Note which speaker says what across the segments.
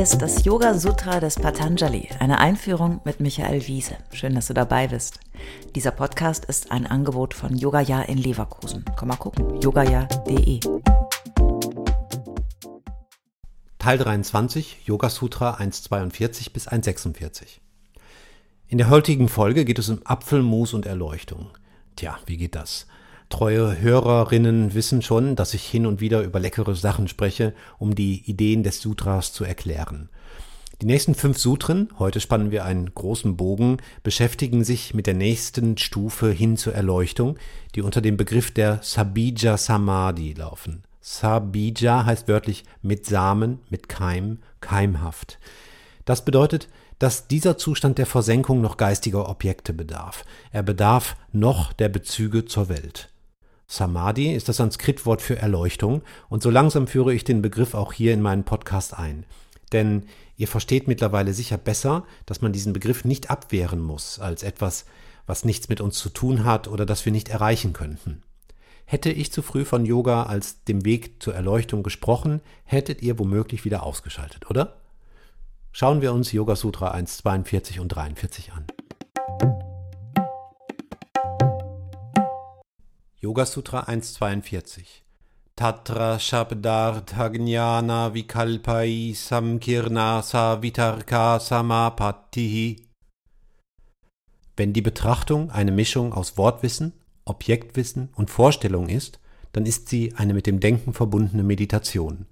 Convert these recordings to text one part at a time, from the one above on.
Speaker 1: Ist das Yoga Sutra des Patanjali, eine Einführung mit Michael Wiese. Schön, dass du dabei bist. Dieser Podcast ist ein Angebot von Yogaya in Leverkusen. Komm mal gucken, yogaya.de.
Speaker 2: Teil 23, Yoga Sutra 1,42 bis 1,46. In der heutigen Folge geht es um Apfelmus und Erleuchtung. Tja, wie geht das? Treue Hörerinnen wissen schon, dass ich hin und wieder über leckere Sachen spreche, um die Ideen des Sutras zu erklären. Die nächsten fünf Sutren, heute spannen wir einen großen Bogen, beschäftigen sich mit der nächsten Stufe hin zur Erleuchtung, die unter dem Begriff der Sabija Samadhi laufen. Sabija heißt wörtlich mit Samen, mit Keim, keimhaft. Das bedeutet, dass dieser Zustand der Versenkung noch geistiger Objekte bedarf. Er bedarf noch der Bezüge zur Welt. Samadhi ist das Sanskritwort für Erleuchtung und so langsam führe ich den Begriff auch hier in meinen Podcast ein. Denn ihr versteht mittlerweile sicher besser, dass man diesen Begriff nicht abwehren muss als etwas, was nichts mit uns zu tun hat oder das wir nicht erreichen könnten. Hätte ich zu früh von Yoga als dem Weg zur Erleuchtung gesprochen, hättet ihr womöglich wieder ausgeschaltet, oder? Schauen wir uns Yoga Sutra 1,42 und 43 an. Yoga Sutra 1,42 Tatra Shabdartha Jnana Vikalpai Samkirnasa Vitarka Samapattihi Wenn die Betrachtung eine Mischung aus Wortwissen, Objektwissen und Vorstellung ist, dann ist sie eine mit dem Denken verbundene Meditation.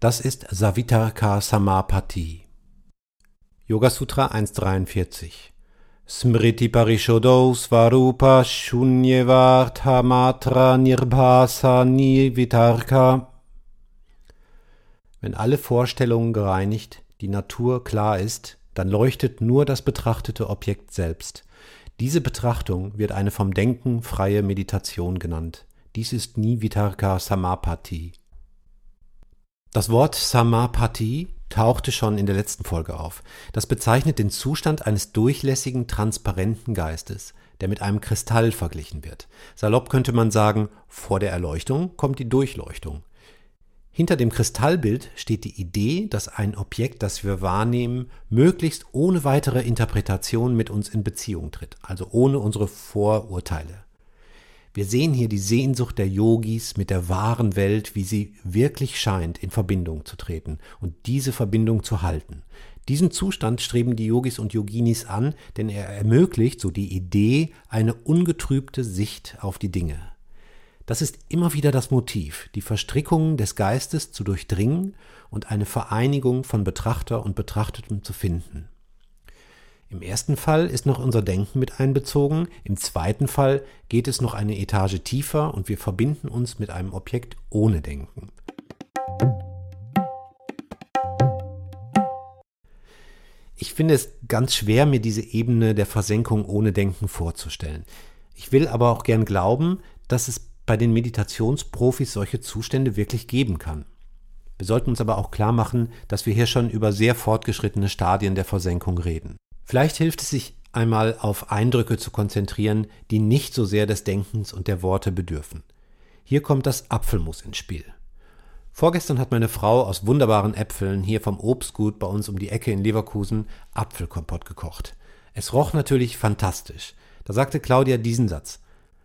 Speaker 2: Das ist Savitarka Samapati. Yoga Sutra 1,43 Smriti Parishodo Svarupa Shunyevartha Matra Nirbhasa Nivitarka. Wenn alle Vorstellungen gereinigt, die Natur klar ist, dann leuchtet nur das betrachtete Objekt selbst. Diese Betrachtung wird eine vom Denken freie Meditation genannt. Dies ist Nivitarka Samapati. Das Wort Samapati tauchte schon in der letzten Folge auf. Das bezeichnet den Zustand eines durchlässigen, transparenten Geistes, der mit einem Kristall verglichen wird. Salopp könnte man sagen, vor der Erleuchtung kommt die Durchleuchtung. Hinter dem Kristallbild steht die Idee, dass ein Objekt, das wir wahrnehmen, möglichst ohne weitere Interpretation mit uns in Beziehung tritt, also ohne unsere Vorurteile. Wir sehen hier die Sehnsucht der Yogis mit der wahren Welt, wie sie wirklich scheint, in Verbindung zu treten und diese Verbindung zu halten. Diesen Zustand streben die Yogis und Yoginis an, denn er ermöglicht, so die Idee, eine ungetrübte Sicht auf die Dinge. Das ist immer wieder das Motiv, die Verstrickungen des Geistes zu durchdringen und eine Vereinigung von Betrachter und Betrachtetem zu finden. Im ersten Fall ist noch unser Denken mit einbezogen, im zweiten Fall geht es noch eine Etage tiefer und wir verbinden uns mit einem Objekt ohne Denken. Ich finde es ganz schwer, mir diese Ebene der Versenkung ohne Denken vorzustellen. Ich will aber auch gern glauben, dass es bei den Meditationsprofis solche Zustände wirklich geben kann. Wir sollten uns aber auch klar machen, dass wir hier schon über sehr fortgeschrittene Stadien der Versenkung reden. Vielleicht hilft es sich einmal auf Eindrücke zu konzentrieren, die nicht so sehr des Denkens und der Worte bedürfen. Hier kommt das Apfelmus ins Spiel. Vorgestern hat meine Frau aus wunderbaren Äpfeln hier vom Obstgut bei uns um die Ecke in Leverkusen Apfelkompott gekocht. Es roch natürlich fantastisch. Da sagte Claudia diesen Satz.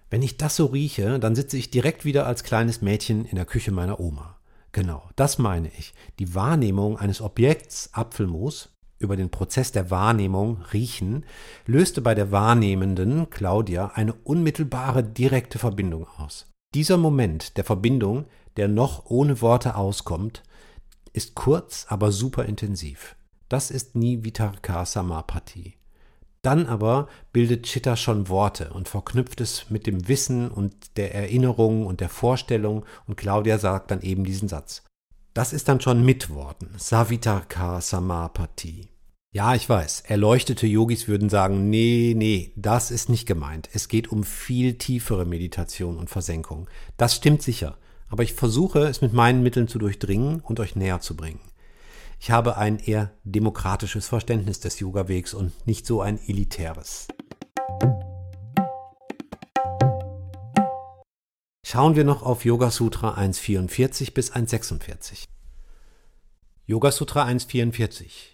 Speaker 2: Wenn ich das so rieche, dann sitze ich direkt wieder als kleines Mädchen in der Küche meiner Oma. Genau, das meine ich. Die Wahrnehmung eines Objekts Apfelmus über den Prozess der Wahrnehmung riechen, löste bei der Wahrnehmenden Claudia eine unmittelbare direkte Verbindung aus. Dieser Moment der Verbindung, der noch ohne Worte auskommt, ist kurz, aber super intensiv. Das ist nie Vitarka Samapati. Dann aber bildet Chitta schon Worte und verknüpft es mit dem Wissen und der Erinnerung und der Vorstellung und Claudia sagt dann eben diesen Satz. Das ist dann schon mit Worten. Savitarka Samapati. Ja, ich weiß. Erleuchtete Yogis würden sagen, nee, nee, das ist nicht gemeint. Es geht um viel tiefere Meditation und Versenkung. Das stimmt sicher. Aber ich versuche, es mit meinen Mitteln zu durchdringen und euch näher zu bringen. Ich habe ein eher demokratisches Verständnis des Yoga-Wegs und nicht so ein elitäres. Schauen wir noch auf Yoga Sutra 1.44 bis 1.46. Yoga Sutra 144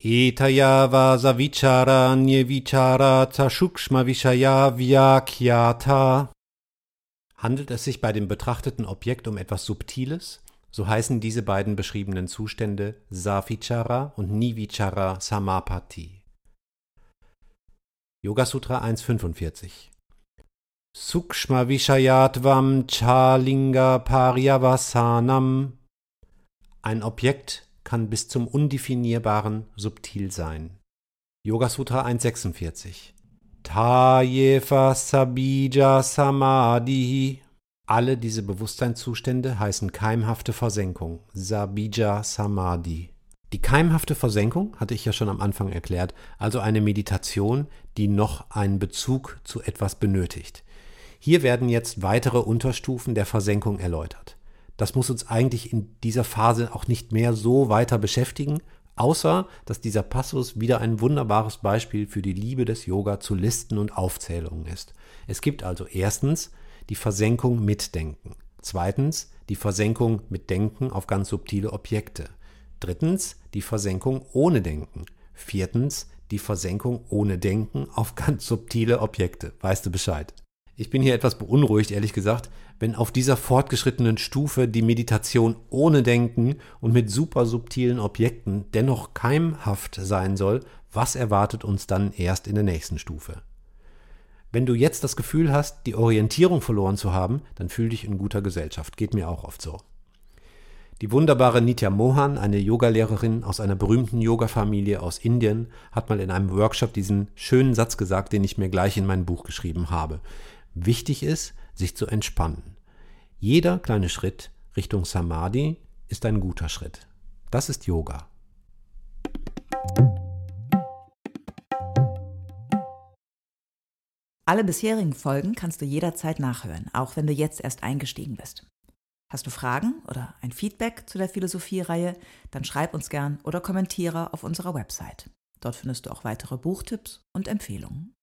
Speaker 2: Etaya vasavichara nyevichara tashukshma vishaya vyakyata. Handelt es sich bei dem betrachteten Objekt um etwas Subtiles, so heißen diese beiden beschriebenen Zustände Savichara und Nivichara Samapati. Yoga Sutra 145 Sukshma Vishayatvam Chalinga Paryavasanam Ein Objekt kann bis zum Undefinierbaren subtil sein. Yoga Sutra 146 Tayefa Sabija Samadhi alle diese Bewusstseinszustände heißen keimhafte Versenkung, Sabija Samadhi. Die keimhafte Versenkung hatte ich ja schon am Anfang erklärt, also eine Meditation, die noch einen Bezug zu etwas benötigt. Hier werden jetzt weitere Unterstufen der Versenkung erläutert. Das muss uns eigentlich in dieser Phase auch nicht mehr so weiter beschäftigen, außer dass dieser Passus wieder ein wunderbares Beispiel für die Liebe des Yoga zu Listen und Aufzählungen ist. Es gibt also erstens die Versenkung mit Denken. Zweitens die Versenkung mit Denken auf ganz subtile Objekte. Drittens die Versenkung ohne Denken. Viertens die Versenkung ohne Denken auf ganz subtile Objekte. Weißt du Bescheid? Ich bin hier etwas beunruhigt, ehrlich gesagt, wenn auf dieser fortgeschrittenen Stufe die Meditation ohne Denken und mit super subtilen Objekten dennoch keimhaft sein soll, was erwartet uns dann erst in der nächsten Stufe? Wenn du jetzt das Gefühl hast, die Orientierung verloren zu haben, dann fühl dich in guter Gesellschaft. Geht mir auch oft so. Die wunderbare Nitya Mohan, eine Yogalehrerin aus einer berühmten Yoga-Familie aus Indien, hat mal in einem Workshop diesen schönen Satz gesagt, den ich mir gleich in mein Buch geschrieben habe. Wichtig ist, sich zu entspannen. Jeder kleine Schritt Richtung Samadhi ist ein guter Schritt. Das ist Yoga.
Speaker 1: Alle bisherigen Folgen kannst du jederzeit nachhören, auch wenn du jetzt erst eingestiegen bist. Hast du Fragen oder ein Feedback zu der Philosophie-Reihe, dann schreib uns gern oder kommentiere auf unserer Website. Dort findest du auch weitere Buchtipps und Empfehlungen.